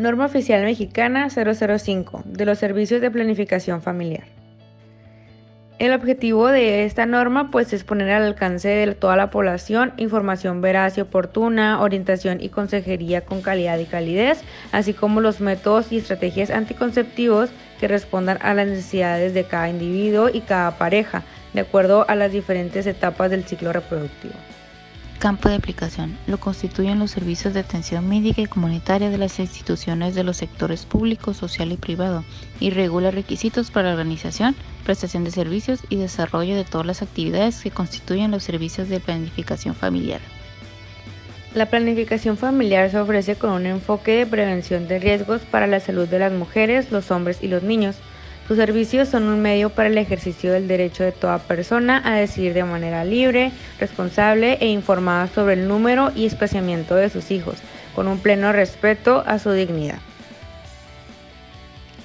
Norma Oficial Mexicana 005 de los Servicios de Planificación Familiar. El objetivo de esta norma pues es poner al alcance de toda la población información veraz y oportuna, orientación y consejería con calidad y calidez, así como los métodos y estrategias anticonceptivos que respondan a las necesidades de cada individuo y cada pareja, de acuerdo a las diferentes etapas del ciclo reproductivo. Campo de aplicación. Lo constituyen los servicios de atención médica y comunitaria de las instituciones de los sectores público, social y privado y regula requisitos para la organización, prestación de servicios y desarrollo de todas las actividades que constituyen los servicios de planificación familiar. La planificación familiar se ofrece con un enfoque de prevención de riesgos para la salud de las mujeres, los hombres y los niños sus servicios son un medio para el ejercicio del derecho de toda persona a decidir de manera libre, responsable e informada sobre el número y espaciamiento de sus hijos, con un pleno respeto a su dignidad.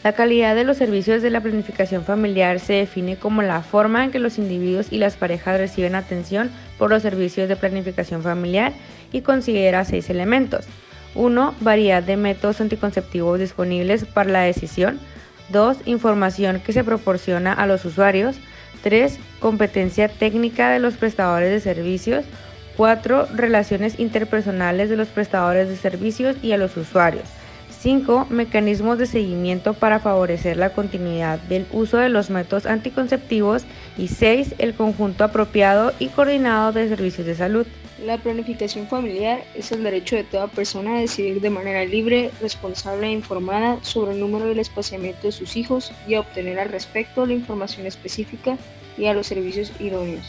La calidad de los servicios de la planificación familiar se define como la forma en que los individuos y las parejas reciben atención por los servicios de planificación familiar y considera seis elementos. 1. Variedad de métodos anticonceptivos disponibles para la decisión. 2. Información que se proporciona a los usuarios. 3. Competencia técnica de los prestadores de servicios. 4. Relaciones interpersonales de los prestadores de servicios y a los usuarios. 5. Mecanismos de seguimiento para favorecer la continuidad del uso de los métodos anticonceptivos. Y 6. El conjunto apropiado y coordinado de servicios de salud. La planificación familiar es el derecho de toda persona a decidir de manera libre, responsable e informada sobre el número y el espaciamiento de sus hijos y a obtener al respecto la información específica y a los servicios idóneos.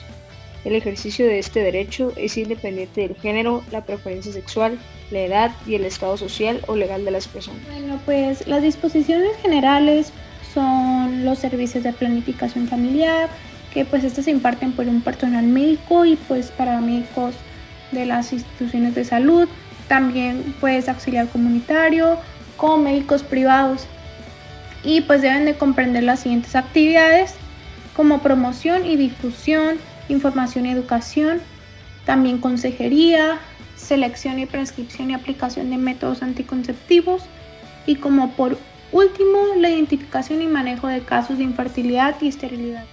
El ejercicio de este derecho es independiente del género, la preferencia sexual, la edad y el estado social o legal de las personas. Bueno, pues las disposiciones generales son los servicios de planificación familiar, que pues estos se imparten por un personal médico y pues paramédicos de las instituciones de salud, también pues auxiliar comunitario, con médicos privados. Y pues deben de comprender las siguientes actividades como promoción y difusión, información y educación, también consejería, selección y prescripción y aplicación de métodos anticonceptivos y como por último la identificación y manejo de casos de infertilidad y esterilidad.